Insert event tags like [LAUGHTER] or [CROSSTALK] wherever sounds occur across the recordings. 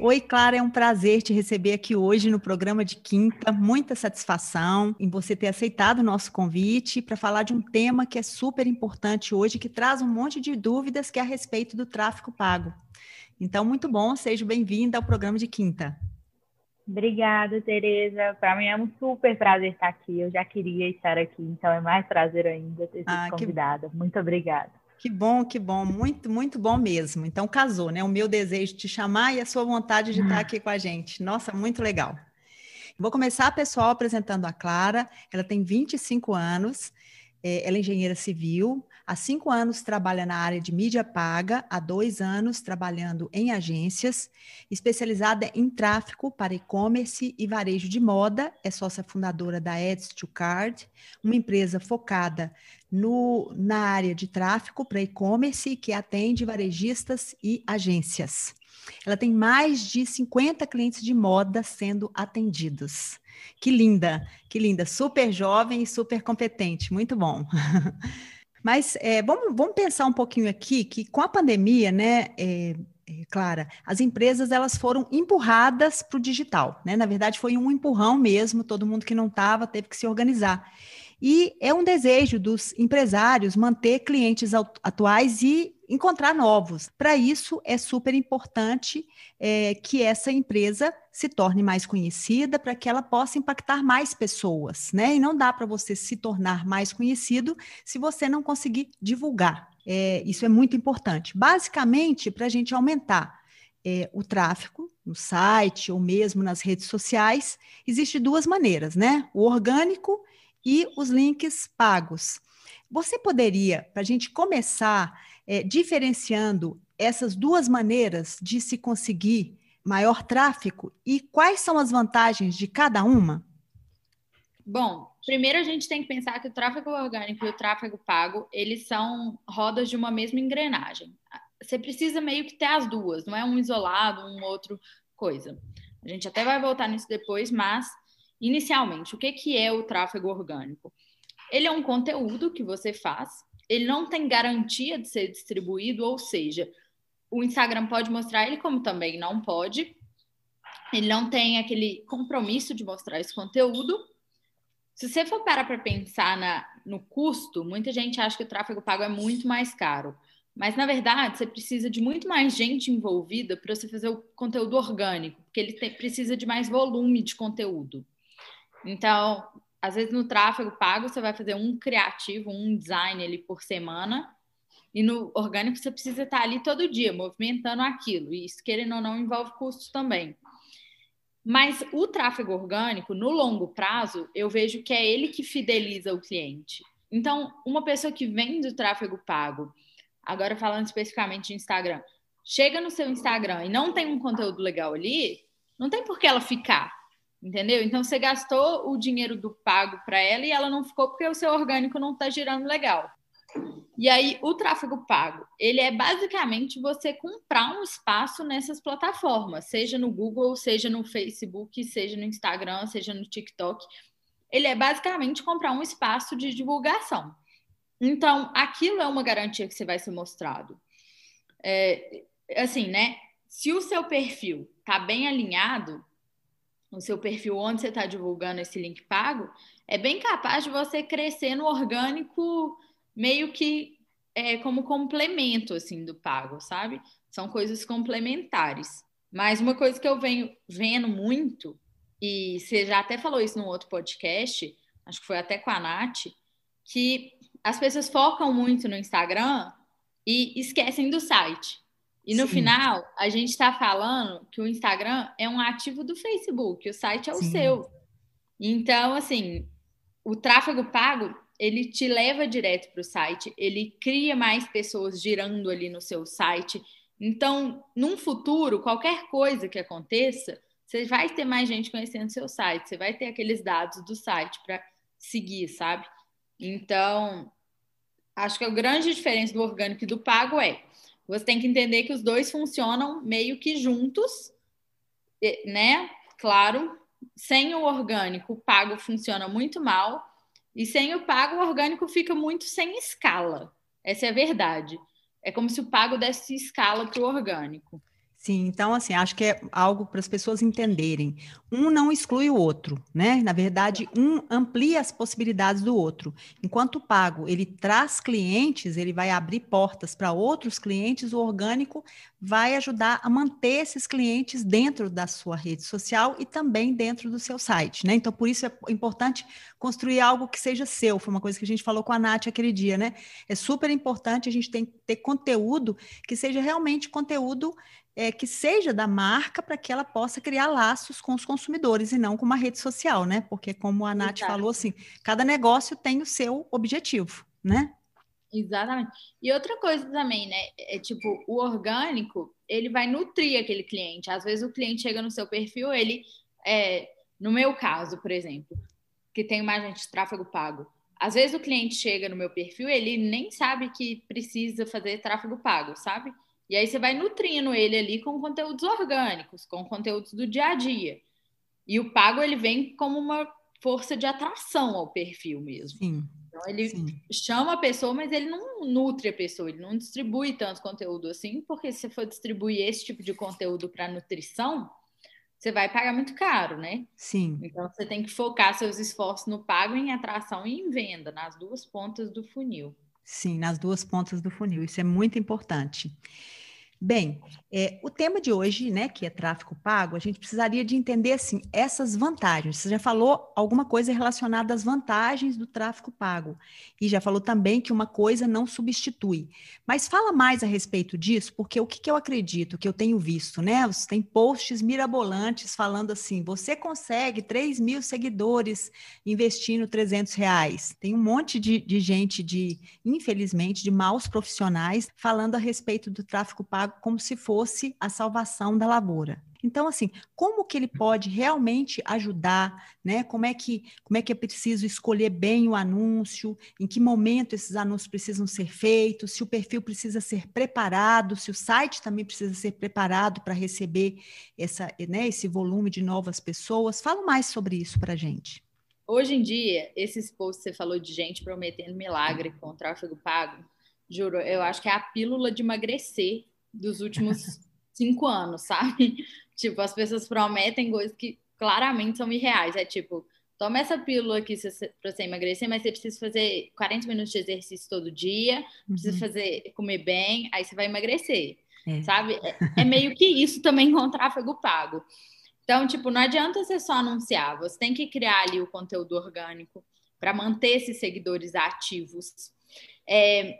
Oi, Clara, é um prazer te receber aqui hoje no programa de quinta. Muita satisfação em você ter aceitado o nosso convite para falar de um tema que é super importante hoje, que traz um monte de dúvidas que é a respeito do tráfico pago. Então, muito bom, seja bem-vinda ao programa de quinta. Obrigada, Tereza. Para mim é um super prazer estar aqui. Eu já queria estar aqui, então é mais prazer ainda ter sido ah, convidada. Que... Muito obrigada. Que bom, que bom, muito, muito bom mesmo. Então casou, né? O meu desejo de te chamar e a sua vontade de estar aqui com a gente. Nossa, muito legal. Vou começar, pessoal, apresentando a Clara. Ela tem 25 anos, é, ela é engenheira civil, há cinco anos trabalha na área de mídia paga, há dois anos trabalhando em agências, especializada em tráfego para e-commerce e varejo de moda, é sócia fundadora da Ads to Card, uma empresa focada no, na área de tráfego para e-commerce que atende varejistas e agências. Ela tem mais de 50 clientes de moda sendo atendidos. Que linda, que linda, super jovem e super competente, muito bom. [LAUGHS] Mas é, vamos, vamos pensar um pouquinho aqui que com a pandemia, né, é, é, Clara, as empresas elas foram empurradas para o digital, né? Na verdade, foi um empurrão mesmo, todo mundo que não estava teve que se organizar. E é um desejo dos empresários manter clientes atuais e encontrar novos. Para isso, é super importante é, que essa empresa se torne mais conhecida, para que ela possa impactar mais pessoas, né? E não dá para você se tornar mais conhecido se você não conseguir divulgar. É, isso é muito importante. Basicamente, para a gente aumentar é, o tráfego no site ou mesmo nas redes sociais, existe duas maneiras, né? O orgânico e os links pagos. Você poderia, para a gente começar é, diferenciando essas duas maneiras de se conseguir maior tráfego e quais são as vantagens de cada uma? Bom, primeiro a gente tem que pensar que o tráfego orgânico e o tráfego pago, eles são rodas de uma mesma engrenagem. Você precisa meio que ter as duas, não é um isolado, um outro coisa. A gente até vai voltar nisso depois, mas Inicialmente, o que, que é o tráfego orgânico? Ele é um conteúdo que você faz, ele não tem garantia de ser distribuído, ou seja, o Instagram pode mostrar ele como também não pode. Ele não tem aquele compromisso de mostrar esse conteúdo. Se você for parar para pensar na, no custo, muita gente acha que o tráfego pago é muito mais caro. Mas, na verdade, você precisa de muito mais gente envolvida para você fazer o conteúdo orgânico, porque ele tem, precisa de mais volume de conteúdo. Então, às vezes no tráfego pago você vai fazer um criativo, um design ali por semana, e no orgânico você precisa estar ali todo dia movimentando aquilo, e isso querendo ou não envolve custos também. Mas o tráfego orgânico, no longo prazo, eu vejo que é ele que fideliza o cliente. Então, uma pessoa que vem do tráfego pago, agora falando especificamente de Instagram, chega no seu Instagram e não tem um conteúdo legal ali, não tem por que ela ficar. Entendeu? Então você gastou o dinheiro do pago para ela e ela não ficou porque o seu orgânico não está girando legal. E aí o tráfego pago, ele é basicamente você comprar um espaço nessas plataformas, seja no Google, seja no Facebook, seja no Instagram, seja no TikTok. Ele é basicamente comprar um espaço de divulgação. Então, aquilo é uma garantia que você vai ser mostrado. É, assim, né? Se o seu perfil tá bem alinhado, no seu perfil onde você está divulgando esse link pago, é bem capaz de você crescer no orgânico meio que é, como complemento assim do pago, sabe? São coisas complementares. Mas uma coisa que eu venho vendo muito, e você já até falou isso num outro podcast, acho que foi até com a Nath, que as pessoas focam muito no Instagram e esquecem do site. E no Sim. final, a gente está falando que o Instagram é um ativo do Facebook, o site é o Sim. seu. Então, assim, o tráfego pago, ele te leva direto para o site, ele cria mais pessoas girando ali no seu site. Então, num futuro, qualquer coisa que aconteça, você vai ter mais gente conhecendo seu site, você vai ter aqueles dados do site para seguir, sabe? Então, acho que a grande diferença do orgânico e do pago é você tem que entender que os dois funcionam meio que juntos, né? Claro, sem o orgânico, o pago funciona muito mal, e sem o pago, o orgânico fica muito sem escala. Essa é a verdade. É como se o pago desse escala para o orgânico. Sim, então assim, acho que é algo para as pessoas entenderem. Um não exclui o outro, né? Na verdade, um amplia as possibilidades do outro. Enquanto o pago, ele traz clientes, ele vai abrir portas para outros clientes, o orgânico vai ajudar a manter esses clientes dentro da sua rede social e também dentro do seu site, né? Então, por isso é importante construir algo que seja seu. Foi uma coisa que a gente falou com a Nath aquele dia, né? É super importante a gente ter conteúdo que seja realmente conteúdo é, que seja da marca para que ela possa criar laços com os consumidores e não com uma rede social, né? Porque, como a Nath Exato. falou, assim, cada negócio tem o seu objetivo, né? Exatamente. E outra coisa também, né? É tipo, o orgânico, ele vai nutrir aquele cliente. Às vezes o cliente chega no seu perfil, ele é, no meu caso, por exemplo, que tem mais gente de tráfego pago. Às vezes o cliente chega no meu perfil, ele nem sabe que precisa fazer tráfego pago, sabe? E aí você vai nutrindo ele ali com conteúdos orgânicos, com conteúdos do dia a dia. E o pago ele vem como uma força de atração ao perfil mesmo. Sim. Então ele sim. chama a pessoa, mas ele não nutre a pessoa, ele não distribui tanto conteúdo assim, porque se você for distribuir esse tipo de conteúdo para nutrição, você vai pagar muito caro, né? Sim. Então você tem que focar seus esforços no pago, em atração e em venda, nas duas pontas do funil. Sim, nas duas pontas do funil. Isso é muito importante. Bem, é, o tema de hoje, né, que é tráfego pago, a gente precisaria de entender assim essas vantagens. Você já falou alguma coisa relacionada às vantagens do tráfego pago e já falou também que uma coisa não substitui. Mas fala mais a respeito disso, porque o que, que eu acredito, que eu tenho visto, né? Você tem posts mirabolantes falando assim: você consegue 3 mil seguidores investindo 300 reais. Tem um monte de, de gente de, infelizmente, de maus profissionais falando a respeito do tráfego pago como se fosse a salvação da lavoura. Então, assim, como que ele pode realmente ajudar, né? Como é que como é que é preciso escolher bem o anúncio, em que momento esses anúncios precisam ser feitos, se o perfil precisa ser preparado, se o site também precisa ser preparado para receber essa, né, esse volume de novas pessoas. Fala mais sobre isso para gente. Hoje em dia, esses posts que você falou de gente prometendo milagre com tráfego pago, juro, eu acho que é a pílula de emagrecer dos últimos cinco anos, sabe? [LAUGHS] Tipo, as pessoas prometem coisas que claramente são irreais. É tipo, toma essa pílula aqui para você emagrecer, mas você precisa fazer 40 minutos de exercício todo dia, precisa uhum. fazer comer bem, aí você vai emagrecer. É. Sabe? É, é meio que isso também com tráfego pago. Então, tipo, não adianta você só anunciar, você tem que criar ali o conteúdo orgânico para manter esses seguidores ativos. É,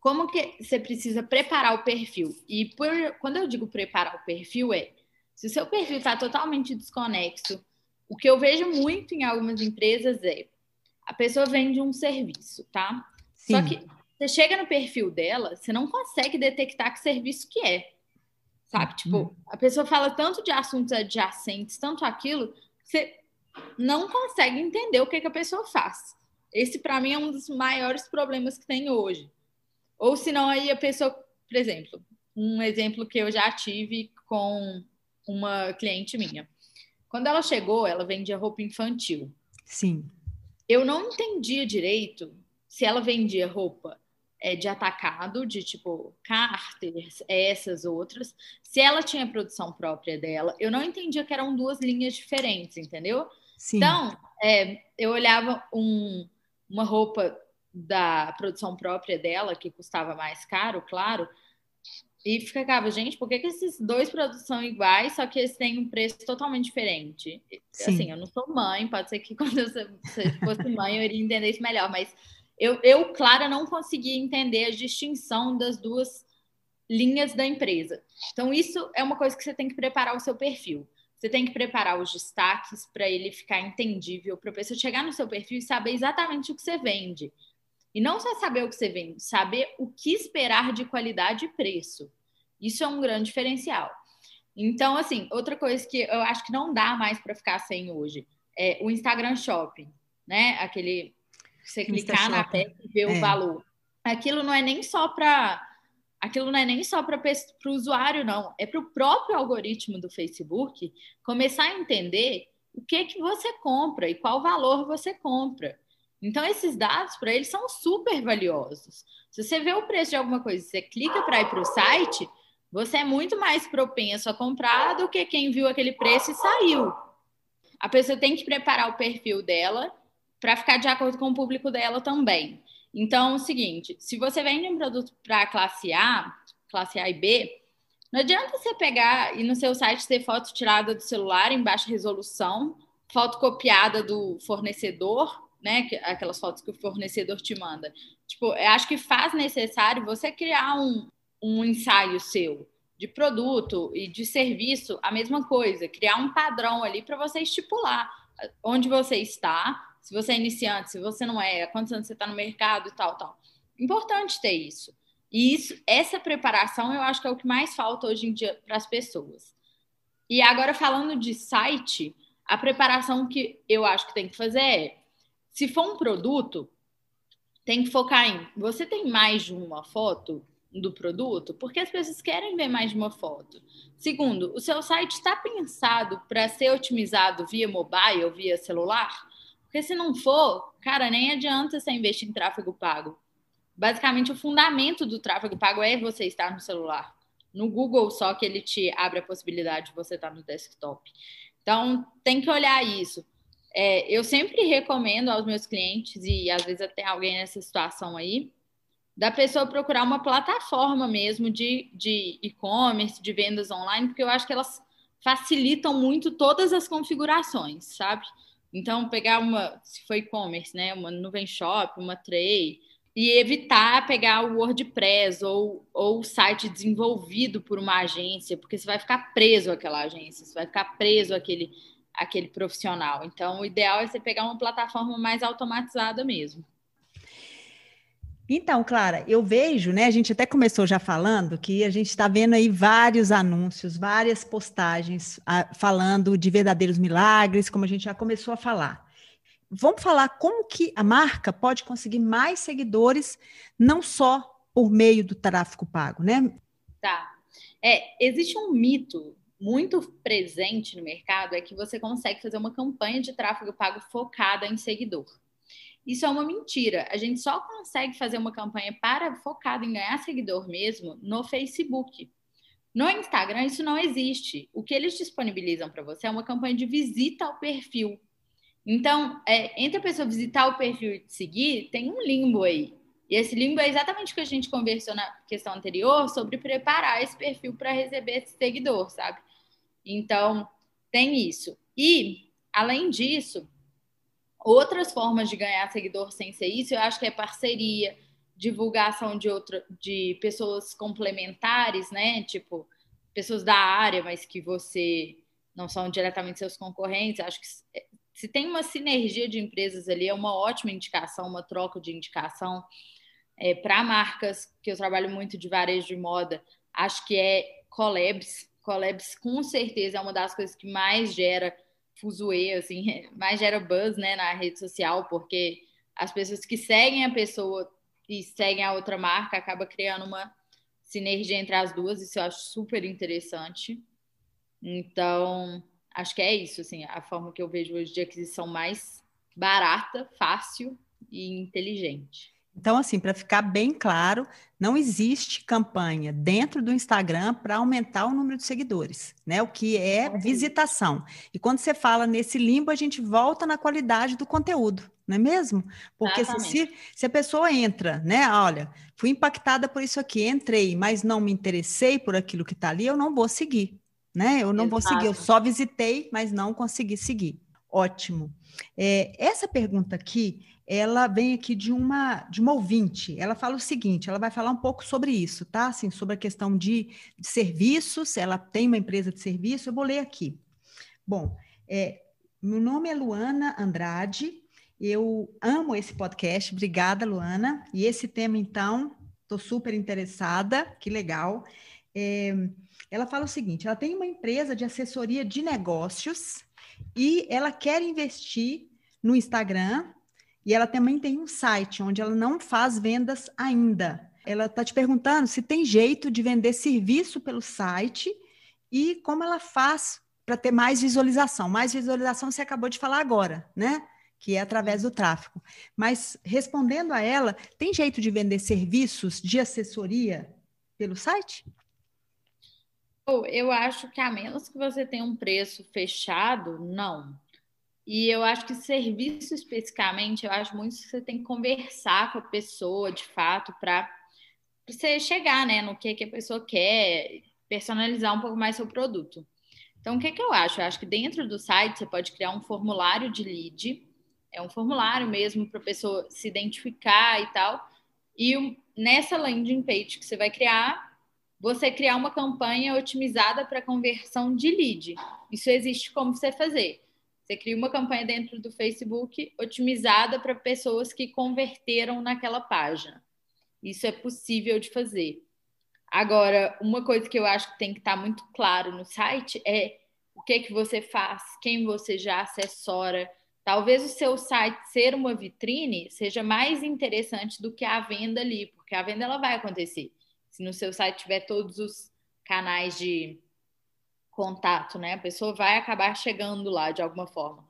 como que você precisa preparar o perfil? E por, quando eu digo preparar o perfil, é se o seu perfil está totalmente desconexo, o que eu vejo muito em algumas empresas é a pessoa vende um serviço, tá? Sim. Só que você chega no perfil dela, você não consegue detectar que serviço que é. Sabe? Tipo, uhum. a pessoa fala tanto de assuntos adjacentes, tanto aquilo, você não consegue entender o que, que a pessoa faz. Esse, para mim, é um dos maiores problemas que tem hoje. Ou senão aí a pessoa, por exemplo, um exemplo que eu já tive com uma cliente minha. Quando ela chegou, ela vendia roupa infantil. Sim. Eu não entendia direito se ela vendia roupa é, de atacado, de tipo Carters, essas outras, se ela tinha produção própria dela. Eu não entendia que eram duas linhas diferentes, entendeu? Sim. Então, é, eu olhava um, uma roupa da produção própria dela, que custava mais caro, claro, E ficava, gente, por que, que esses dois produtos são iguais, só que eles têm um preço totalmente diferente? Sim. Assim, eu não sou mãe, pode ser que [LAUGHS] quando eu fosse mãe eu iria entender isso melhor, mas eu, eu, Clara, não conseguia entender a distinção das duas linhas da empresa. Então, isso é uma coisa que você tem que preparar o seu perfil. Você tem que preparar os destaques para ele ficar entendível, para a pessoa chegar no seu perfil e saber exatamente o que você vende. E não só saber o que você vende, saber o que esperar de qualidade e preço. Isso é um grande diferencial. Então, assim, outra coisa que eu acho que não dá mais para ficar sem hoje é o Instagram Shopping, né? Aquele você clicar na peça e ver é. o valor. Aquilo não é nem só para aquilo não é nem só para o usuário, não. É para o próprio algoritmo do Facebook começar a entender o que que você compra e qual valor você compra. Então, esses dados para eles são super valiosos. Se você vê o preço de alguma coisa, você clica para ir para o site, você é muito mais propenso a comprar do que quem viu aquele preço e saiu. A pessoa tem que preparar o perfil dela para ficar de acordo com o público dela também. Então, é o seguinte: se você vende um produto para classe A, classe A e B, não adianta você pegar e no seu site ter foto tirada do celular em baixa resolução, foto copiada do fornecedor, né? Aquelas fotos que o fornecedor te manda. Tipo, eu acho que faz necessário você criar um, um ensaio seu de produto e de serviço, a mesma coisa, criar um padrão ali para você estipular onde você está, se você é iniciante, se você não é, quantos anos você está no mercado e tal, tal. Importante ter isso. E isso, essa preparação eu acho que é o que mais falta hoje em dia para as pessoas. E agora falando de site, a preparação que eu acho que tem que fazer é, se for um produto, tem que focar em, você tem mais de uma foto do produto? Porque as pessoas querem ver mais de uma foto. Segundo, o seu site está pensado para ser otimizado via mobile, via celular? Porque se não for, cara, nem adianta você investir em tráfego pago. Basicamente, o fundamento do tráfego pago é você estar no celular. No Google, só que ele te abre a possibilidade de você estar no desktop. Então, tem que olhar isso. É, eu sempre recomendo aos meus clientes, e às vezes até alguém nessa situação aí, da pessoa procurar uma plataforma mesmo de e-commerce, de, de vendas online, porque eu acho que elas facilitam muito todas as configurações, sabe? Então, pegar uma, se for e-commerce, né, uma nuvem shop, uma tray, e evitar pegar o WordPress ou, ou o site desenvolvido por uma agência, porque você vai ficar preso àquela agência, você vai ficar preso àquele, àquele profissional. Então, o ideal é você pegar uma plataforma mais automatizada mesmo. Então, Clara, eu vejo, né? A gente até começou já falando que a gente está vendo aí vários anúncios, várias postagens a, falando de verdadeiros milagres, como a gente já começou a falar. Vamos falar como que a marca pode conseguir mais seguidores, não só por meio do tráfego pago, né? Tá. É, existe um mito muito presente no mercado é que você consegue fazer uma campanha de tráfego pago focada em seguidor. Isso é uma mentira. A gente só consegue fazer uma campanha para focada em ganhar seguidor mesmo no Facebook. No Instagram, isso não existe. O que eles disponibilizam para você é uma campanha de visita ao perfil. Então, é, entre a pessoa visitar o perfil e te seguir, tem um limbo aí. E esse limbo é exatamente o que a gente conversou na questão anterior sobre preparar esse perfil para receber esse seguidor, sabe? Então, tem isso. E, além disso, Outras formas de ganhar seguidor sem ser isso, eu acho que é parceria, divulgação de outra, de pessoas complementares, né? Tipo, pessoas da área, mas que você não são diretamente seus concorrentes. Acho que se tem uma sinergia de empresas ali, é uma ótima indicação, uma troca de indicação. É, Para marcas, que eu trabalho muito de varejo de moda, acho que é collabs. Collabs, com certeza, é uma das coisas que mais gera fuzuê, assim, [LAUGHS] mais gera buzz, né, na rede social, porque as pessoas que seguem a pessoa e seguem a outra marca acaba criando uma sinergia entre as duas, isso eu acho super interessante. Então, acho que é isso, assim, a forma que eu vejo hoje de aquisição mais barata, fácil e inteligente. Então, assim, para ficar bem claro, não existe campanha dentro do Instagram para aumentar o número de seguidores, né? O que é visitação. E quando você fala nesse limbo, a gente volta na qualidade do conteúdo, não é mesmo? Porque se, se, a pessoa entra, né? Olha, fui impactada por isso aqui, entrei, mas não me interessei por aquilo que está ali, eu não vou seguir, né? Eu não Exato. vou seguir, eu só visitei, mas não consegui seguir. Ótimo. É, essa pergunta aqui, ela vem aqui de uma de uma ouvinte. Ela fala o seguinte: ela vai falar um pouco sobre isso, tá? Assim, sobre a questão de, de serviços. Ela tem uma empresa de serviço. Eu vou ler aqui. Bom, é, meu nome é Luana Andrade. Eu amo esse podcast. Obrigada, Luana. E esse tema, então, estou super interessada. Que legal. É, ela fala o seguinte: ela tem uma empresa de assessoria de negócios e ela quer investir no Instagram e ela também tem um site onde ela não faz vendas ainda. Ela está te perguntando se tem jeito de vender serviço pelo site e como ela faz para ter mais visualização. Mais visualização você acabou de falar agora, né? Que é através do tráfego. Mas respondendo a ela, tem jeito de vender serviços de assessoria pelo site? Eu acho que a menos que você tenha um preço fechado, não. E eu acho que serviço especificamente, eu acho muito que você tem que conversar com a pessoa de fato para você chegar né, no que, que a pessoa quer, personalizar um pouco mais seu produto. Então, o que, que eu acho? Eu acho que dentro do site você pode criar um formulário de lead, é um formulário mesmo para a pessoa se identificar e tal. E nessa landing page que você vai criar, você criar uma campanha otimizada para conversão de lead. Isso existe como você fazer. Você cria uma campanha dentro do Facebook otimizada para pessoas que converteram naquela página. Isso é possível de fazer. Agora, uma coisa que eu acho que tem que estar tá muito claro no site é o que que você faz, quem você já assessora. Talvez o seu site ser uma vitrine seja mais interessante do que a venda ali, porque a venda ela vai acontecer se no seu site tiver todos os canais de contato, né? A pessoa vai acabar chegando lá de alguma forma.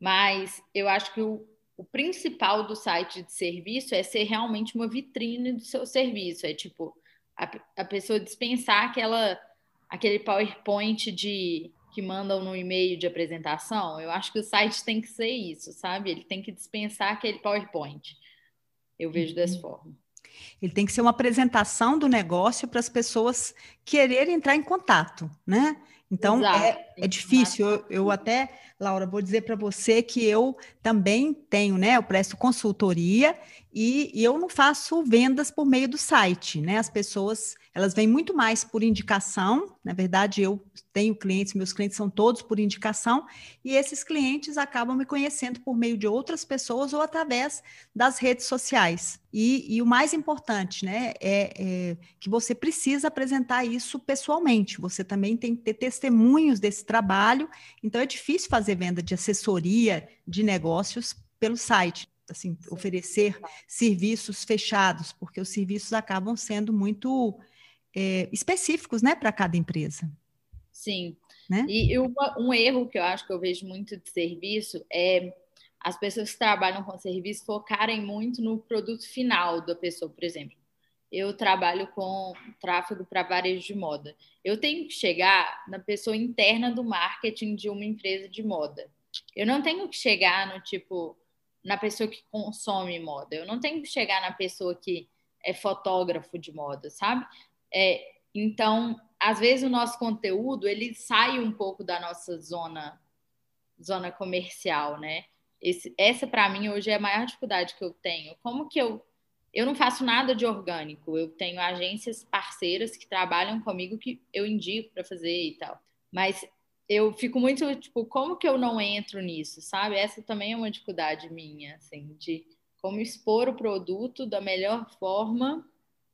Mas eu acho que o, o principal do site de serviço é ser realmente uma vitrine do seu serviço. É tipo a, a pessoa dispensar aquela aquele PowerPoint de que mandam no e-mail de apresentação. Eu acho que o site tem que ser isso, sabe? Ele tem que dispensar aquele PowerPoint. Eu vejo uhum. dessa forma. Ele tem que ser uma apresentação do negócio para as pessoas quererem entrar em contato, né? Então é, é difícil. Eu, eu, até, Laura, vou dizer para você que eu também tenho, né? Eu presto consultoria e, eu não faço vendas por meio do site, né? As pessoas elas vêm muito mais por indicação. Na verdade, eu tenho clientes, meus clientes são todos por indicação, e esses clientes acabam me conhecendo por meio de outras pessoas ou através das redes sociais. E, e o mais importante, né, é, é, que você precisa apresentar isso pessoalmente. Você também tem que ter testemunhos desse trabalho. Então, é difícil fazer venda de assessoria de negócios pelo site assim, oferecer serviços fechados, porque os serviços acabam sendo muito é, específicos, né, para cada empresa. Sim. Né? E uma, um erro que eu acho que eu vejo muito de serviço é as pessoas que trabalham com serviço focarem muito no produto final da pessoa, por exemplo. Eu trabalho com tráfego para varejo de moda. Eu tenho que chegar na pessoa interna do marketing de uma empresa de moda. Eu não tenho que chegar no tipo na pessoa que consome moda. Eu não tenho que chegar na pessoa que é fotógrafo de moda, sabe? É, então, às vezes o nosso conteúdo ele sai um pouco da nossa zona zona comercial, né? Esse, essa para mim hoje é a maior dificuldade que eu tenho. Como que eu eu não faço nada de orgânico. Eu tenho agências parceiras que trabalham comigo que eu indico para fazer e tal. Mas eu fico muito tipo, como que eu não entro nisso, sabe? Essa também é uma dificuldade minha, assim, de como expor o produto da melhor forma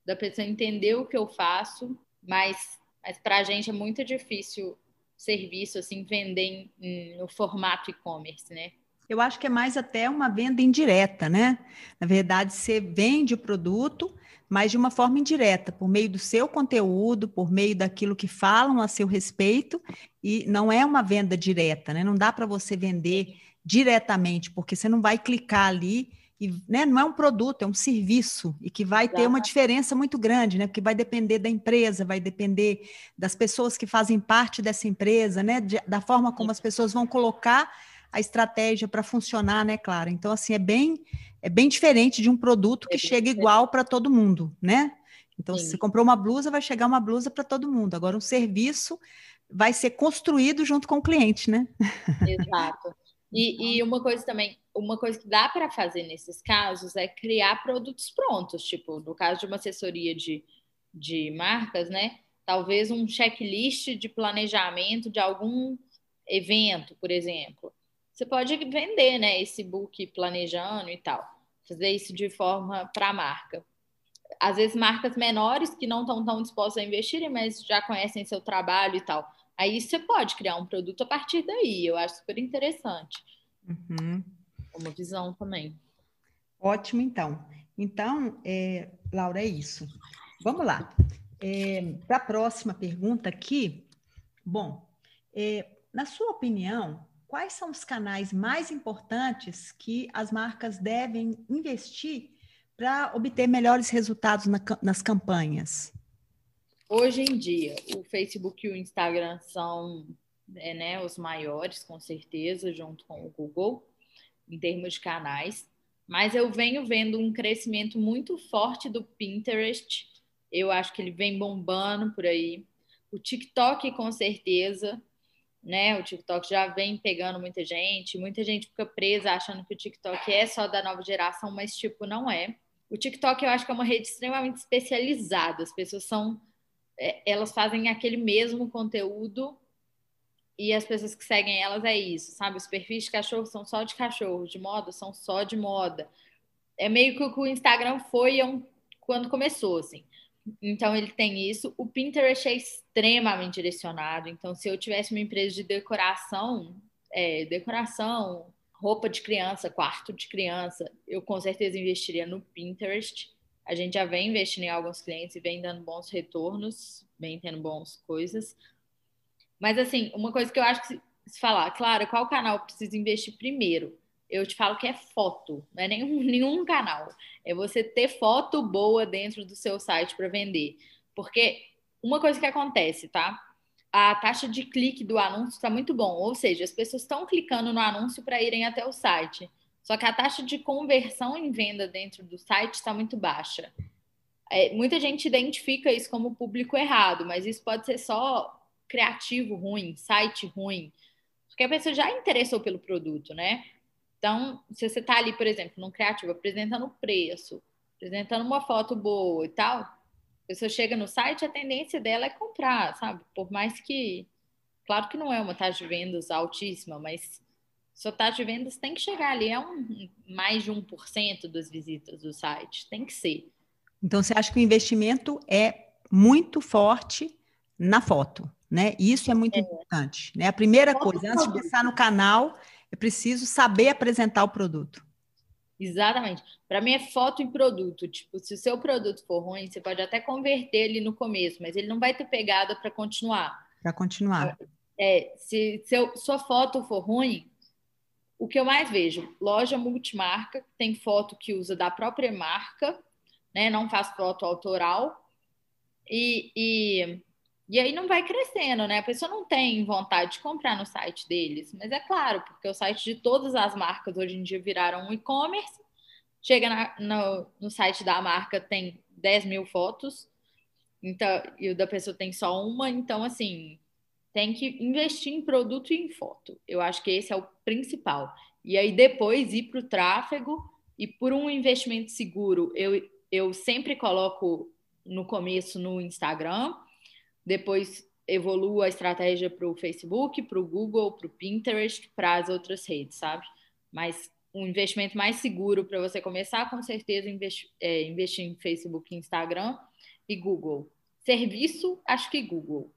da pessoa entender o que eu faço, mas, mas para a gente é muito difícil serviço, assim, vender em, no formato e-commerce, né? Eu acho que é mais até uma venda indireta, né? Na verdade, você vende o produto, mas de uma forma indireta, por meio do seu conteúdo, por meio daquilo que falam a seu respeito, e não é uma venda direta, né? Não dá para você vender diretamente, porque você não vai clicar ali e né, não é um produto, é um serviço e que vai ter uma diferença muito grande, né? Porque vai depender da empresa, vai depender das pessoas que fazem parte dessa empresa, né? De, da forma como as pessoas vão colocar a estratégia para funcionar, né, Clara? Então, assim, é bem, é bem diferente de um produto que é chega igual para todo mundo, né? Então, Sim. se você comprou uma blusa, vai chegar uma blusa para todo mundo. Agora, um serviço vai ser construído junto com o cliente, né? Exato. E, e uma coisa também, uma coisa que dá para fazer nesses casos é criar produtos prontos, tipo, no caso de uma assessoria de, de marcas, né? Talvez um checklist de planejamento de algum evento, por exemplo. Você pode vender, né, esse book planejando e tal. Fazer isso de forma para a marca. Às vezes marcas menores que não estão tão dispostas a investirem, mas já conhecem seu trabalho e tal. Aí você pode criar um produto a partir daí. Eu acho super interessante. Uhum. Uma visão também. Ótimo, então. Então, é, Laura, é isso. Vamos lá. É, Para a próxima pergunta aqui, bom, é, na sua opinião, quais são os canais mais importantes que as marcas devem investir para obter melhores resultados na, nas campanhas? Hoje em dia, o Facebook e o Instagram são é, né, os maiores, com certeza, junto com o Google, em termos de canais. Mas eu venho vendo um crescimento muito forte do Pinterest. Eu acho que ele vem bombando por aí. O TikTok, com certeza, né? O TikTok já vem pegando muita gente. Muita gente fica presa achando que o TikTok é só da nova geração, mas, tipo, não é. O TikTok eu acho que é uma rede extremamente especializada. As pessoas são. É, elas fazem aquele mesmo conteúdo e as pessoas que seguem elas é isso, sabe? Os perfis de cachorro são só de cachorro, de moda são só de moda. É meio que o que o Instagram foi quando começou, assim. Então ele tem isso. O Pinterest é extremamente direcionado. Então, se eu tivesse uma empresa de decoração, é, decoração, roupa de criança, quarto de criança, eu com certeza investiria no Pinterest. A gente já vem investindo em alguns clientes e vem dando bons retornos, vem tendo boas coisas. Mas, assim, uma coisa que eu acho que se falar, claro, qual canal precisa investir primeiro? Eu te falo que é foto, não é nenhum, [LAUGHS] nenhum canal. É você ter foto boa dentro do seu site para vender. Porque uma coisa que acontece, tá? A taxa de clique do anúncio está muito bom, ou seja, as pessoas estão clicando no anúncio para irem até o site. Só que a taxa de conversão em venda dentro do site está muito baixa. É, muita gente identifica isso como público errado, mas isso pode ser só criativo ruim, site ruim, porque a pessoa já interessou pelo produto, né? Então, se você está ali, por exemplo, num criativo, apresentando o preço, apresentando uma foto boa e tal, a pessoa chega no site, a tendência dela é comprar, sabe? Por mais que, claro que não é uma taxa de vendas altíssima, mas sua taxa de vendas tem que chegar ali a um, mais de 1% das visitas do site, tem que ser. Então, você acha que o investimento é muito forte na foto? né? Isso é muito é. importante, né? A primeira coisa, antes de pensar no canal, é preciso saber apresentar o produto. Exatamente. Para mim é foto e produto. Tipo, se o seu produto for ruim, você pode até converter ele no começo, mas ele não vai ter pegada para continuar. Para continuar. É, se seu, sua foto for ruim, o que eu mais vejo, loja multimarca, tem foto que usa da própria marca, né? Não faz foto autoral. E, e e aí não vai crescendo, né? A pessoa não tem vontade de comprar no site deles. Mas é claro, porque o site de todas as marcas hoje em dia viraram um e-commerce. Chega na, no, no site da marca, tem 10 mil fotos, então, e o da pessoa tem só uma. Então, assim, tem que investir em produto e em foto. Eu acho que esse é o principal. E aí depois ir para o tráfego e por um investimento seguro, eu, eu sempre coloco no começo no Instagram depois evoluo a estratégia para o Facebook, para o Google, para o Pinterest, para as outras redes, sabe? Mas um investimento mais seguro para você começar, com certeza, investir, é, investir em Facebook, Instagram e Google. Serviço, acho que Google.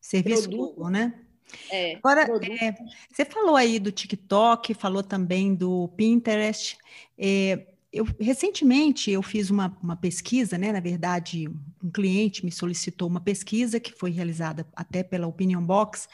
Serviço Produto, Google, né? É, Agora, é, você falou aí do TikTok, falou também do Pinterest. É, eu, recentemente eu fiz uma, uma pesquisa, né? Na verdade, um cliente me solicitou uma pesquisa que foi realizada até pela Opinion Box,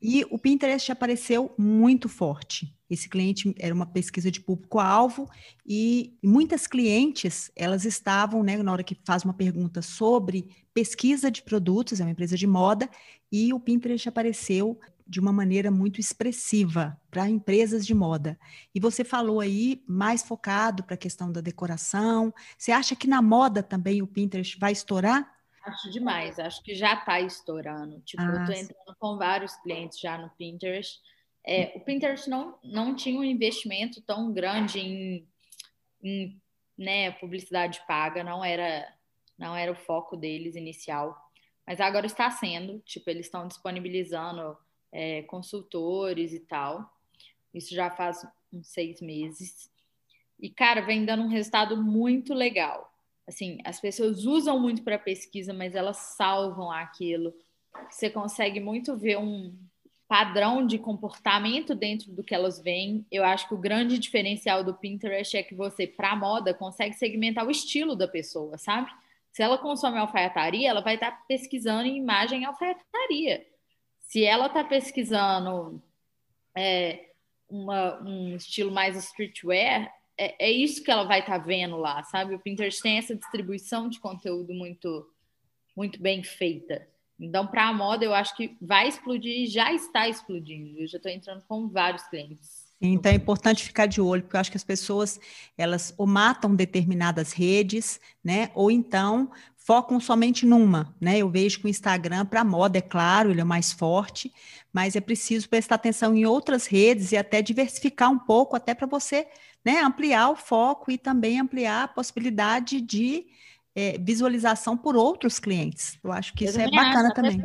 e o Pinterest apareceu muito forte. Esse cliente era uma pesquisa de público-alvo e muitas clientes, elas estavam, né, na hora que faz uma pergunta sobre pesquisa de produtos, é uma empresa de moda, e o Pinterest apareceu de uma maneira muito expressiva para empresas de moda. E você falou aí mais focado para a questão da decoração. Você acha que na moda também o Pinterest vai estourar? Acho demais, acho que já está estourando. Tipo, ah, eu estou entrando com vários clientes já no Pinterest. É, o Pinterest não, não tinha um investimento tão grande em, em né, publicidade paga, não era, não era o foco deles inicial. Mas agora está sendo, tipo, eles estão disponibilizando é, consultores e tal. Isso já faz uns seis meses. E, cara, vem dando um resultado muito legal. Assim, as pessoas usam muito para pesquisa, mas elas salvam aquilo. Você consegue muito ver um padrão de comportamento dentro do que elas veem. Eu acho que o grande diferencial do Pinterest é que você, para moda, consegue segmentar o estilo da pessoa, sabe? Se ela consome alfaiataria, ela vai estar tá pesquisando em imagem alfaiataria. Se ela está pesquisando é, uma, um estilo mais streetwear, é, é isso que ela vai estar tá vendo lá, sabe? O Pinterest tem essa distribuição de conteúdo muito, muito bem feita. Então, para a moda, eu acho que vai explodir e já está explodindo. Eu já estou entrando com vários clientes. Então é importante ficar de olho, porque eu acho que as pessoas elas ou matam determinadas redes, né? Ou então focam somente numa, né? Eu vejo que o Instagram para moda é claro, ele é mais forte, mas é preciso prestar atenção em outras redes e até diversificar um pouco, até para você, né? Ampliar o foco e também ampliar a possibilidade de é, visualização por outros clientes. Eu acho que eu isso é bacana acho, também.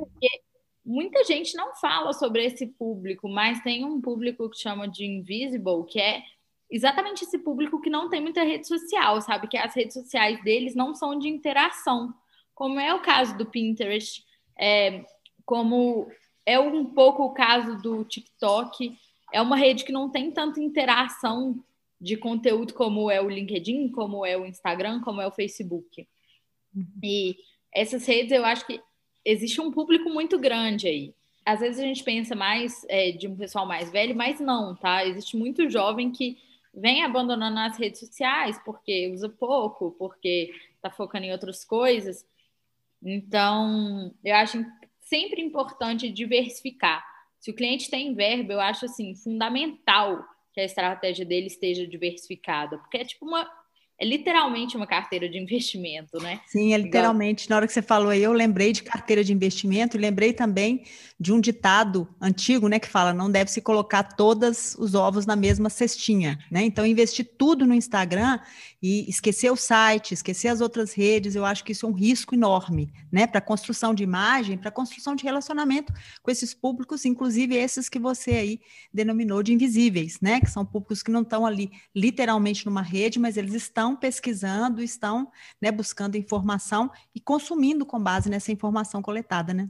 Muita gente não fala sobre esse público, mas tem um público que chama de invisible, que é exatamente esse público que não tem muita rede social, sabe? Que as redes sociais deles não são de interação, como é o caso do Pinterest, é, como é um pouco o caso do TikTok. É uma rede que não tem tanta interação de conteúdo como é o LinkedIn, como é o Instagram, como é o Facebook. Uhum. E essas redes eu acho que existe um público muito grande aí. Às vezes a gente pensa mais é, de um pessoal mais velho, mas não, tá? Existe muito jovem que vem abandonando as redes sociais porque usa pouco, porque está focando em outras coisas. Então, eu acho sempre importante diversificar. Se o cliente tem verba, eu acho assim fundamental que a estratégia dele esteja diversificada, porque é tipo uma é literalmente uma carteira de investimento, né? Sim, é literalmente. Na hora que você falou aí, eu lembrei de carteira de investimento e lembrei também de um ditado antigo, né, que fala: não deve se colocar todos os ovos na mesma cestinha, né? Então, investir tudo no Instagram e esquecer o site, esquecer as outras redes, eu acho que isso é um risco enorme, né, para construção de imagem, para construção de relacionamento com esses públicos, inclusive esses que você aí denominou de invisíveis, né, que são públicos que não estão ali literalmente numa rede, mas eles estão pesquisando, estão, né, buscando informação e consumindo com base nessa informação coletada, né?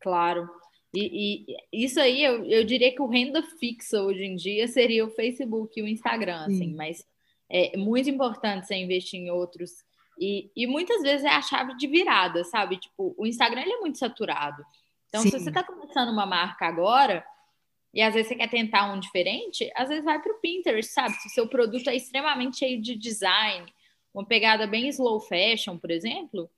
Claro. E, e, isso aí, eu, eu diria que o renda fixa hoje em dia seria o Facebook e o Instagram, assim, mas é muito importante você investir em outros. E, e muitas vezes é a chave de virada, sabe? Tipo, o Instagram ele é muito saturado. Então, Sim. se você está começando uma marca agora, e às vezes você quer tentar um diferente, às vezes vai para o Pinterest, sabe? Se o seu produto é extremamente cheio de design, uma pegada bem slow fashion, por exemplo,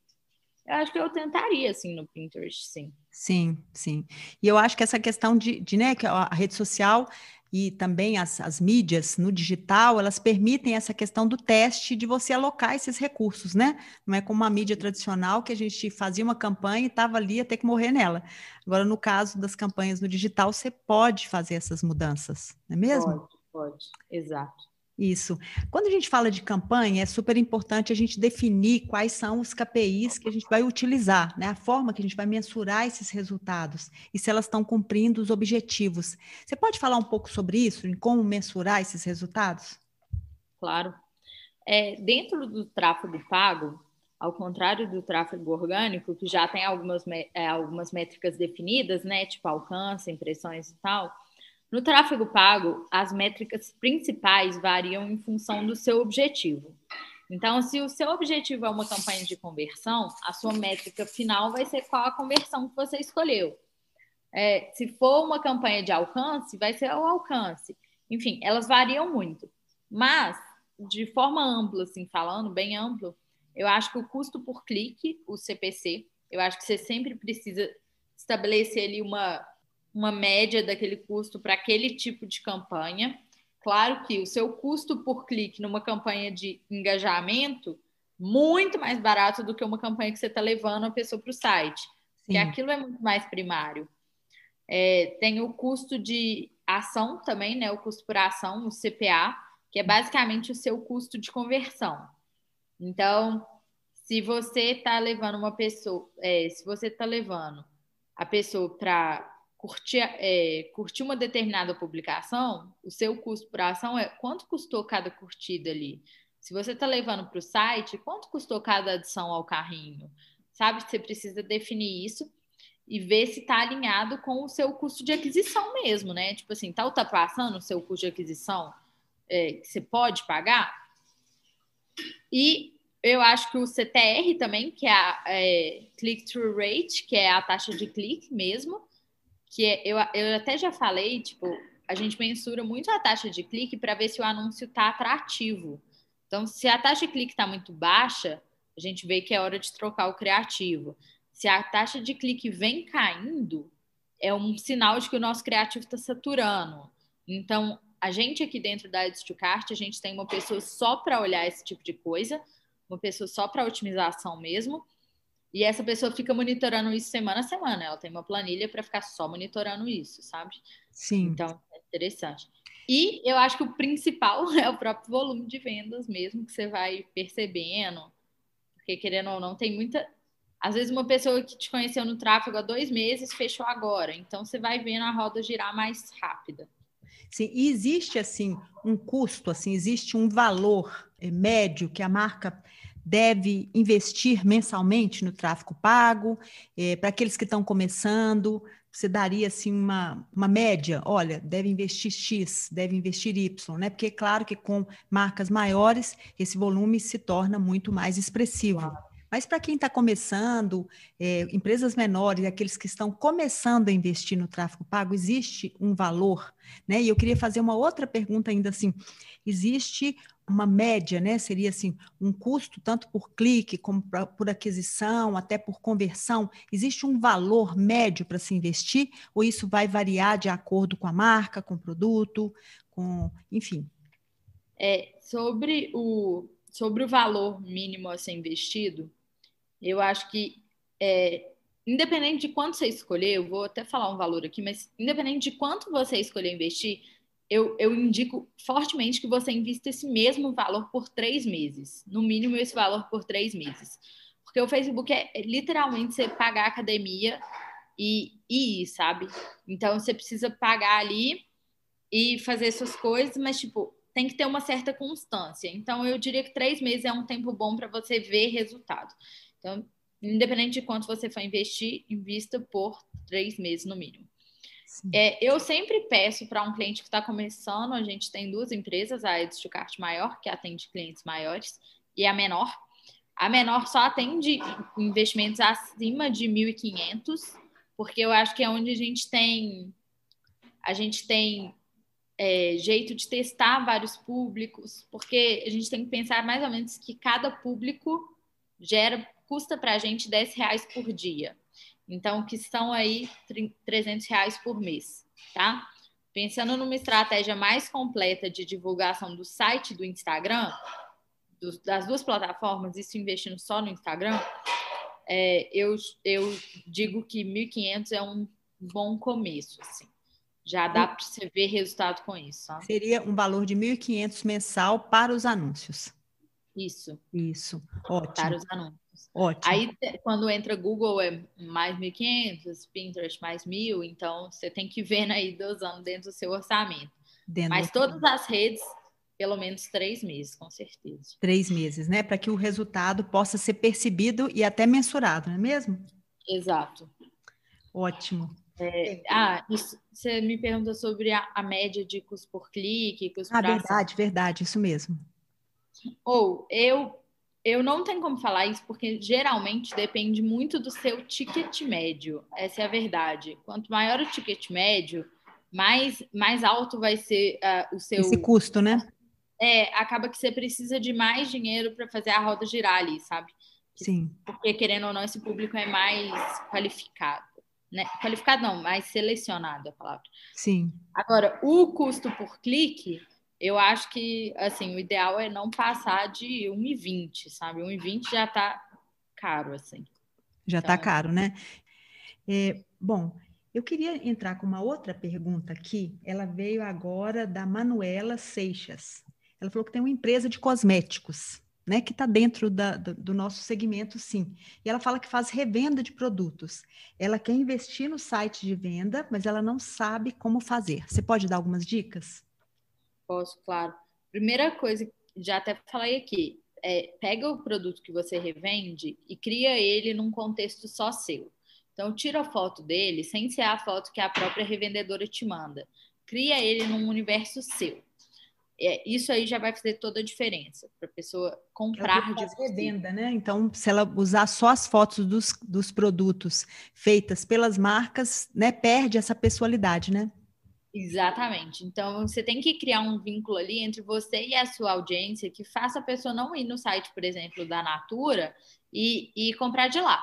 eu acho que eu tentaria, assim, no Pinterest, sim. Sim, sim. E eu acho que essa questão de, de né, que a rede social e também as, as mídias no digital, elas permitem essa questão do teste de você alocar esses recursos, né? Não é como uma mídia tradicional que a gente fazia uma campanha e estava ali até que morrer nela. Agora, no caso das campanhas no digital, você pode fazer essas mudanças, não é mesmo? Pode, pode, exato. Isso. Quando a gente fala de campanha, é super importante a gente definir quais são os KPIs que a gente vai utilizar, né? A forma que a gente vai mensurar esses resultados e se elas estão cumprindo os objetivos. Você pode falar um pouco sobre isso, em como mensurar esses resultados? Claro. É, dentro do tráfego pago, ao contrário do tráfego orgânico, que já tem algumas, é, algumas métricas definidas, né? Tipo alcance, impressões e tal no tráfego pago, as métricas principais variam em função do seu objetivo. Então, se o seu objetivo é uma campanha de conversão, a sua métrica final vai ser qual a conversão que você escolheu. É, se for uma campanha de alcance, vai ser o alcance. Enfim, elas variam muito. Mas, de forma ampla, assim, falando, bem amplo, eu acho que o custo por clique, o CPC, eu acho que você sempre precisa estabelecer ali uma uma média daquele custo para aquele tipo de campanha. Claro que o seu custo por clique numa campanha de engajamento muito mais barato do que uma campanha que você está levando a pessoa para o site. Sim. E aquilo é muito mais primário. É, tem o custo de ação também, né? O custo por ação, o CPA, que é basicamente o seu custo de conversão. Então, se você está levando uma pessoa, é, se você está levando a pessoa para curtir, é, curtir uma determinada publicação, o seu custo por ação é quanto custou cada curtida ali. Se você está levando para o site, quanto custou cada adição ao carrinho? Sabe? Você precisa definir isso e ver se está alinhado com o seu custo de aquisição mesmo, né? Tipo assim, está ultrapassando o seu custo de aquisição é, que você pode pagar? E eu acho que o CTR também, que é a é, click-through rate, que é a taxa de clique mesmo, que eu, eu até já falei, tipo, a gente mensura muito a taxa de clique para ver se o anúncio está atrativo. Então, se a taxa de clique está muito baixa, a gente vê que é hora de trocar o criativo. Se a taxa de clique vem caindo, é um sinal de que o nosso criativo está saturando. Então, a gente aqui dentro da Edstocart, a gente tem uma pessoa só para olhar esse tipo de coisa, uma pessoa só para otimização mesmo. E essa pessoa fica monitorando isso semana a semana. Ela tem uma planilha para ficar só monitorando isso, sabe? Sim. Então, é interessante. E eu acho que o principal [LAUGHS] é o próprio volume de vendas mesmo, que você vai percebendo. Porque, querendo ou não, tem muita. Às vezes, uma pessoa que te conheceu no tráfego há dois meses fechou agora. Então, você vai vendo a roda girar mais rápida. Sim, e existe, assim, um custo, assim, existe um valor é, médio que a marca deve investir mensalmente no tráfego pago, é, para aqueles que estão começando, você daria assim uma, uma média, olha, deve investir X, deve investir Y, né? Porque é claro que com marcas maiores esse volume se torna muito mais expressivo. Claro. Mas para quem está começando, é, empresas menores, aqueles que estão começando a investir no tráfego pago, existe um valor, né? E eu queria fazer uma outra pergunta ainda assim: existe uma média, né? Seria assim, um custo tanto por clique como pra, por aquisição, até por conversão. Existe um valor médio para se investir ou isso vai variar de acordo com a marca, com o produto, com, enfim? É, sobre o sobre o valor mínimo a ser investido, eu acho que é, independente de quanto você escolher, eu vou até falar um valor aqui, mas independente de quanto você escolher investir, eu, eu indico fortemente que você invista esse mesmo valor por três meses. No mínimo, esse valor por três meses. Porque o Facebook é, é literalmente você pagar a academia e, e ir, sabe? Então, você precisa pagar ali e fazer suas coisas, mas, tipo, tem que ter uma certa constância. Então, eu diria que três meses é um tempo bom para você ver resultado. Então, independente de quanto você for investir, invista por três meses no mínimo. É, eu sempre peço para um cliente que está começando, a gente tem duas empresas, a Edstocart maior, que atende clientes maiores, e a menor. A menor só atende investimentos acima de 1.500, porque eu acho que é onde a gente tem a gente tem é, jeito de testar vários públicos, porque a gente tem que pensar mais ou menos que cada público gera custa para a gente 10 reais por dia. Então, que são aí 300 reais por mês, tá? Pensando numa estratégia mais completa de divulgação do site do Instagram, do, das duas plataformas, isso investindo só no Instagram, é, eu, eu digo que 1.500 é um bom começo, assim. Já dá para você ver resultado com isso. Ó. Seria um valor de 1.500 mensal para os anúncios. Isso. Isso. Ótimo. Para os anúncios. Ótimo. Aí, quando entra Google, é mais 1.500, Pinterest mais 1.000, então você tem que ver aí dosando dentro do seu orçamento. Dentro Mas todas as redes, pelo menos três meses, com certeza. Três meses, né? Para que o resultado possa ser percebido e até mensurado, não é mesmo? Exato. Ótimo. É, ah, isso, você me pergunta sobre a, a, média de custo por clique, custo Ah, verdade, ação. verdade, isso mesmo. Ou eu eu não tenho como falar isso porque geralmente depende muito do seu ticket médio. Essa é a verdade. Quanto maior o ticket médio, mais, mais alto vai ser uh, o seu. Esse custo, né? É, acaba que você precisa de mais dinheiro para fazer a roda girar ali, sabe? Sim. Porque, querendo ou não, esse público é mais qualificado. né? Qualificado não, mais selecionado a palavra. Sim. Agora, o custo por clique, eu acho que assim, o ideal é não passar de 1,20, sabe? 1,20 já está caro, assim. Já está então... caro, né? É, bom, eu queria entrar com uma outra pergunta aqui. Ela veio agora da Manuela Seixas. Ela falou que tem uma empresa de cosméticos né, que está dentro da, do, do, nosso segmento, sim. E ela fala que faz revenda de produtos. Ela quer investir no site de venda, mas ela não sabe como fazer. Você pode dar algumas dicas? Posso, claro. Primeira coisa, já até falei aqui, é, pega o produto que você revende e cria ele num contexto só seu. Então, tira a foto dele sem ser a foto que a própria revendedora te manda. Cria ele num universo seu é, isso aí já vai fazer toda a diferença para a pessoa comprar de revenda, né? Então, se ela usar só as fotos dos, dos produtos feitas pelas marcas, né, perde essa pessoalidade, né? Exatamente. Então, você tem que criar um vínculo ali entre você e a sua audiência que faça a pessoa não ir no site, por exemplo, da Natura e, e comprar de lá,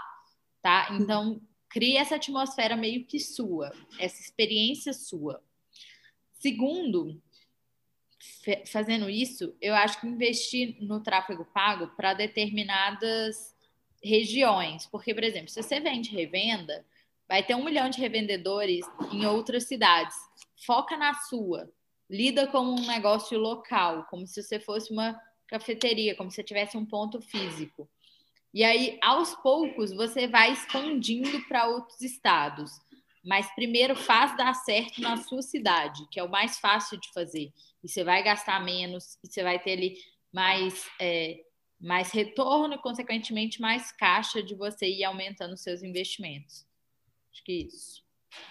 tá? Então, crie essa atmosfera meio que sua, essa experiência sua. Segundo, fazendo isso, eu acho que investir no tráfego pago para determinadas regiões. Porque, por exemplo, se você vende revenda, vai ter um milhão de revendedores em outras cidades. Foca na sua. Lida como um negócio local, como se você fosse uma cafeteria, como se você tivesse um ponto físico. E aí, aos poucos, você vai expandindo para outros estados. Mas primeiro faz dar certo na sua cidade, que é o mais fácil de fazer e você vai gastar menos, e você vai ter ali mais, é, mais retorno e, consequentemente, mais caixa de você ir aumentando seus investimentos. Acho que isso.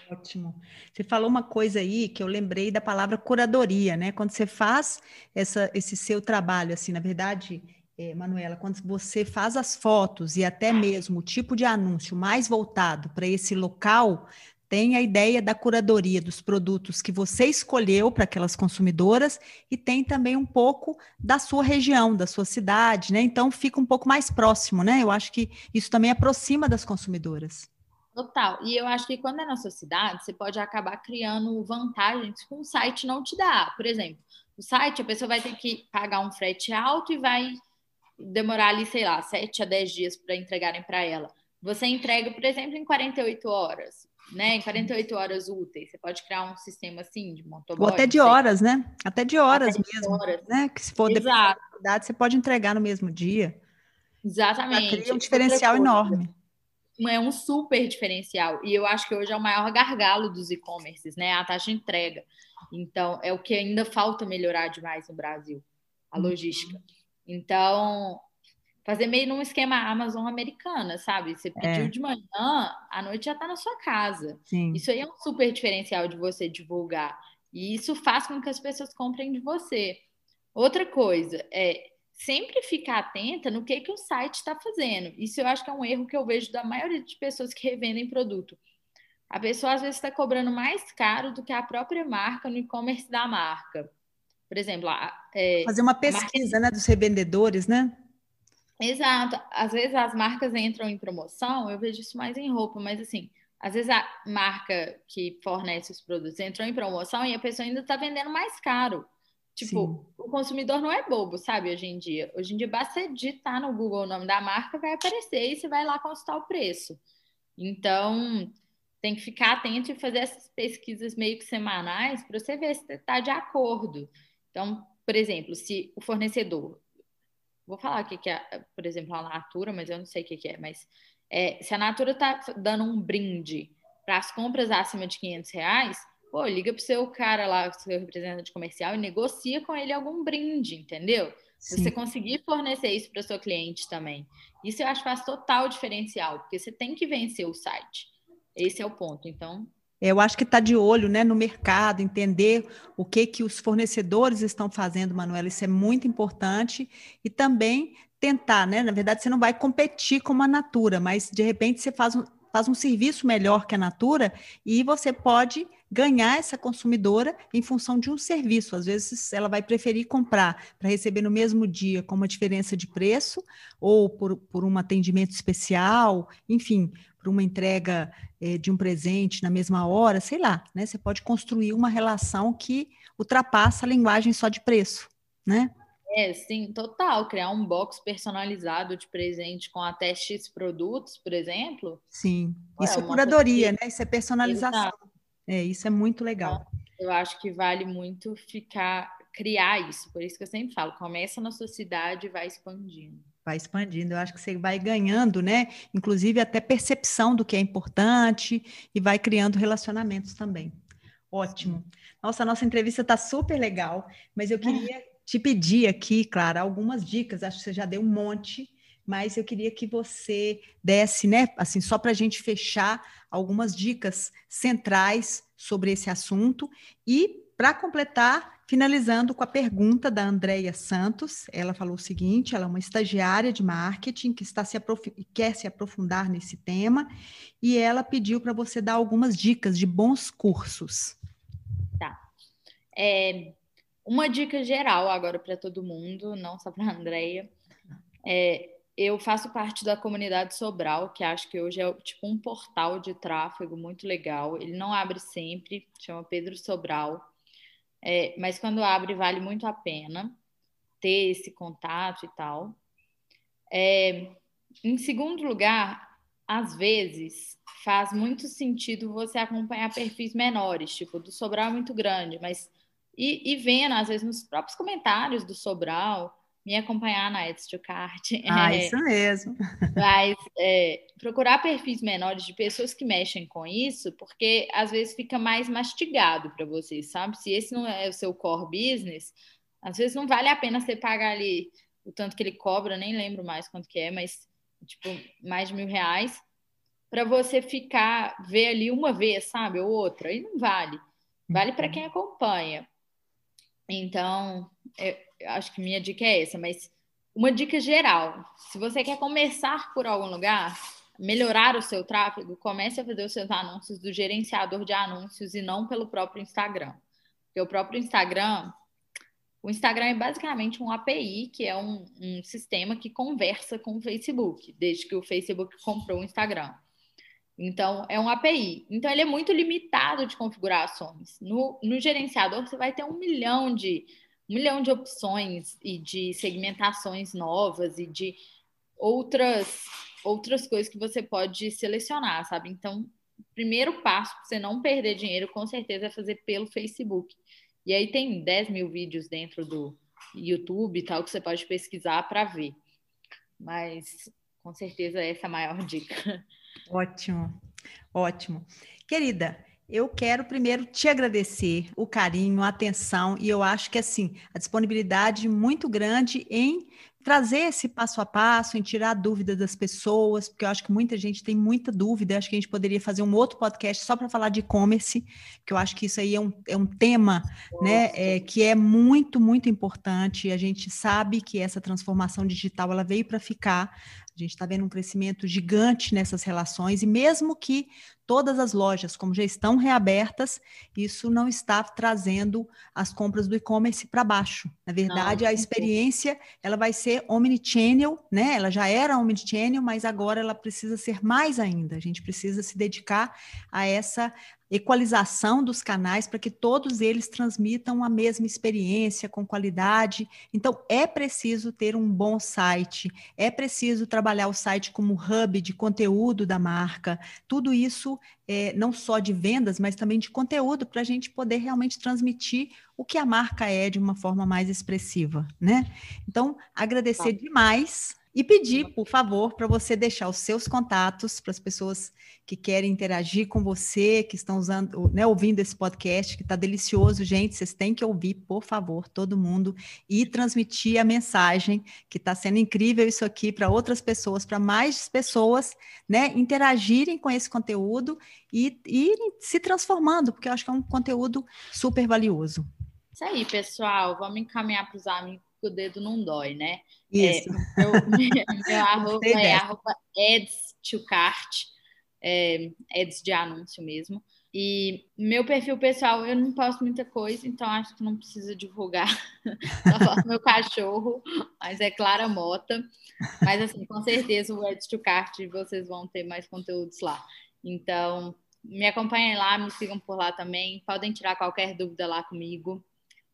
Ótimo. Você falou uma coisa aí que eu lembrei da palavra curadoria, né? Quando você faz essa, esse seu trabalho, assim, na verdade, é, Manuela, quando você faz as fotos e até mesmo o tipo de anúncio mais voltado para esse local, tem a ideia da curadoria dos produtos que você escolheu para aquelas consumidoras e tem também um pouco da sua região, da sua cidade, né? Então fica um pouco mais próximo, né? Eu acho que isso também aproxima das consumidoras. Total. E eu acho que quando é na sua cidade, você pode acabar criando vantagens que um site não te dá. Por exemplo, o site, a pessoa vai ter que pagar um frete alto e vai demorar ali, sei lá, 7 a 10 dias para entregarem para ela. Você entrega, por exemplo, em 48 horas né, em 48 horas úteis. Você pode criar um sistema assim de motoboy. Ou até de horas, né? Até de horas até mesmo. De horas. Né? Que se for Exato. da você pode entregar no mesmo dia. Exatamente. cria um diferencial enorme. É um super diferencial. E eu acho que hoje é o maior gargalo dos e-commerces, né? A taxa de entrega. Então, é o que ainda falta melhorar demais no Brasil, a uhum. logística. Então, fazer meio num esquema Amazon americana, sabe? Você pediu é. de manhã, à noite já está na sua casa. Sim. Isso aí é um super diferencial de você divulgar. E isso faz com que as pessoas comprem de você. Outra coisa é sempre ficar atenta no que, que o site está fazendo. Isso eu acho que é um erro que eu vejo da maioria de pessoas que revendem produto. A pessoa às vezes está cobrando mais caro do que a própria marca no e-commerce da marca. Por exemplo, é, fazer uma pesquisa marca... né, dos revendedores, né? Exato. Às vezes as marcas entram em promoção, eu vejo isso mais em roupa, mas assim, às vezes a marca que fornece os produtos entrou em promoção e a pessoa ainda está vendendo mais caro. Tipo, Sim. o consumidor não é bobo, sabe, hoje em dia. Hoje em dia basta digitar no Google o nome da marca, vai aparecer e você vai lá consultar o preço. Então, tem que ficar atento e fazer essas pesquisas meio que semanais para você ver se está de acordo. Então, por exemplo, se o fornecedor Vou falar o que, é, por exemplo, a Natura, mas eu não sei o que, que é. Mas é, se a Natura está dando um brinde para as compras acima de 500 reais, pô, liga para o seu cara lá, seu representante comercial e negocia com ele algum brinde, entendeu? Sim. Você conseguir fornecer isso para o seu cliente também. Isso eu acho que faz total diferencial, porque você tem que vencer o site. Esse é o ponto. Então, eu acho que está de olho né, no mercado, entender o que, que os fornecedores estão fazendo, Manuela, isso é muito importante. E também tentar, né? Na verdade, você não vai competir com a Natura, mas de repente você faz um, faz um serviço melhor que a Natura e você pode ganhar essa consumidora em função de um serviço. Às vezes ela vai preferir comprar para receber no mesmo dia com uma diferença de preço ou por, por um atendimento especial, enfim, para uma entrega é, de um presente na mesma hora, sei lá, né? Você pode construir uma relação que ultrapassa a linguagem só de preço, né? É, sim, total. Criar um box personalizado de presente com até X produtos, por exemplo. Sim, isso é, é curadoria, né? Isso é personalização. Exato. É, isso é muito legal. Eu acho que vale muito ficar, criar isso. Por isso que eu sempre falo, começa na sua cidade e vai expandindo. Vai expandindo, eu acho que você vai ganhando, né? Inclusive até percepção do que é importante e vai criando relacionamentos também. Ótimo. Nossa, a nossa entrevista está super legal, mas eu queria te pedir aqui, Clara, algumas dicas. Acho que você já deu um monte, mas eu queria que você desse, né, assim, só para a gente fechar algumas dicas centrais sobre esse assunto e para completar, finalizando com a pergunta da Andréia Santos, ela falou o seguinte: ela é uma estagiária de marketing que está se quer se aprofundar nesse tema, e ela pediu para você dar algumas dicas de bons cursos. Tá. É, uma dica geral agora para todo mundo, não só para a Andrea. É, eu faço parte da comunidade Sobral, que acho que hoje é tipo um portal de tráfego muito legal. Ele não abre sempre, chama Pedro Sobral, é, mas quando abre vale muito a pena ter esse contato e tal. É, em segundo lugar, às vezes faz muito sentido você acompanhar perfis menores, tipo do Sobral é muito grande, mas e, e vendo, às vezes, nos próprios comentários do Sobral, me acompanhar na Ed's to Cart. [LAUGHS] Ah, é, isso mesmo. [LAUGHS] Mas é, procurar perfis menores de pessoas que mexem com isso, porque às vezes fica mais mastigado para vocês, sabe? Se esse não é o seu core business, às vezes não vale a pena você pagar ali o tanto que ele cobra, nem lembro mais quanto que é, mas tipo, mais de mil reais, para você ficar, ver ali uma vez, sabe? Ou outra, e não vale. Vale para quem acompanha. Então, eu, acho que minha dica é essa, mas uma dica geral: se você quer começar por algum lugar, melhorar o seu tráfego, comece a fazer os seus anúncios do gerenciador de anúncios e não pelo próprio Instagram. Porque o próprio Instagram, o Instagram é basicamente um API, que é um, um sistema que conversa com o Facebook, desde que o Facebook comprou o Instagram. Então, é um API. Então, ele é muito limitado de configurações. No, no gerenciador, você vai ter um milhão de um milhão de opções e de segmentações novas e de outras outras coisas que você pode selecionar, sabe? Então, o primeiro passo para você não perder dinheiro, com certeza, é fazer pelo Facebook. E aí tem 10 mil vídeos dentro do YouTube e tal que você pode pesquisar para ver. Mas com certeza essa é a maior [LAUGHS] dica. Ótimo, ótimo. Querida, eu quero primeiro te agradecer o carinho, a atenção, e eu acho que assim, a disponibilidade muito grande em trazer esse passo a passo, em tirar a dúvida das pessoas, porque eu acho que muita gente tem muita dúvida. Eu acho que a gente poderia fazer um outro podcast só para falar de e-commerce, que eu acho que isso aí é um, é um tema né, é, que é muito, muito importante. A gente sabe que essa transformação digital ela veio para ficar. A gente está vendo um crescimento gigante nessas relações, e mesmo que todas as lojas, como já estão reabertas, isso não está trazendo as compras do e-commerce para baixo. Na verdade, não, a experiência ela vai ser omnichannel, né? Ela já era omnichannel, mas agora ela precisa ser mais ainda. A gente precisa se dedicar a essa equalização dos canais para que todos eles transmitam a mesma experiência com qualidade. Então, é preciso ter um bom site, é preciso trabalhar o site como hub de conteúdo da marca. Tudo isso, é, não só de vendas, mas também de conteúdo, para a gente poder realmente transmitir o que a marca é de uma forma mais expressiva, né? Então, agradecer tá. demais e pedir, por favor, para você deixar os seus contatos para as pessoas que querem interagir com você, que estão usando, né, ouvindo esse podcast, que está delicioso, gente. Vocês têm que ouvir, por favor, todo mundo, e transmitir a mensagem, que está sendo incrível isso aqui para outras pessoas, para mais pessoas né, interagirem com esse conteúdo e, e se transformando, porque eu acho que é um conteúdo super valioso. Isso aí, pessoal. Vamos encaminhar para os amigos que o dedo não dói, né? Isso. É, [LAUGHS] meu, [LAUGHS] meu arroba é arroba ads to cart, é, ads de anúncio mesmo. E meu perfil pessoal, eu não posto muita coisa, então acho que não precisa divulgar. [LAUGHS] Só posto meu cachorro, mas é Clara Mota. Mas, assim, com certeza o Ed to Cart vocês vão ter mais conteúdos lá. Então, me acompanhem lá, me sigam por lá também. Podem tirar qualquer dúvida lá comigo.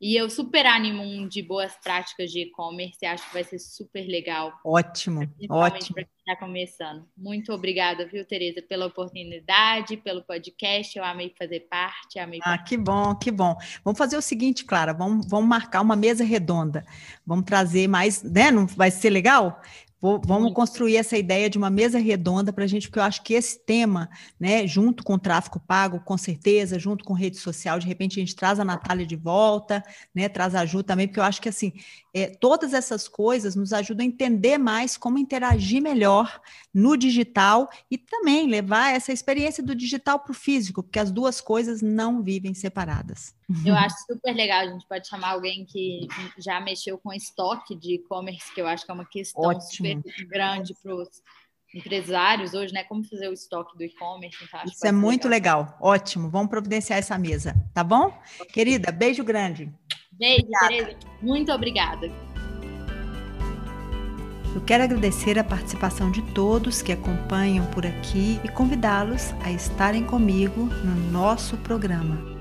E eu super animo um de boas práticas de e-commerce, acho que vai ser super legal. Ótimo, ótimo. Para quem está começando. Muito obrigada, viu, Tereza, pela oportunidade, pelo podcast. Eu amei fazer parte. Amei ah, que bom, que bom. Vamos fazer o seguinte, Clara, vamos, vamos marcar uma mesa redonda. Vamos trazer mais, né? Não vai ser legal? Vou, vamos construir essa ideia de uma mesa redonda para a gente, porque eu acho que esse tema, né, junto com o tráfico pago, com certeza, junto com rede social, de repente a gente traz a Natália de volta, né, traz a Ju também, porque eu acho que assim, é, todas essas coisas nos ajudam a entender mais como interagir melhor no digital e também levar essa experiência do digital para o físico, porque as duas coisas não vivem separadas. Eu acho super legal. A gente pode chamar alguém que já mexeu com estoque de e-commerce, que eu acho que é uma questão Ótimo. super grande para os empresários hoje, né? Como fazer o estoque do e-commerce. Então Isso é muito legal. legal. Ótimo. Vamos providenciar essa mesa, tá bom? Querida, beijo grande. Beijo, Tereza. Muito obrigada. Eu quero agradecer a participação de todos que acompanham por aqui e convidá-los a estarem comigo no nosso programa.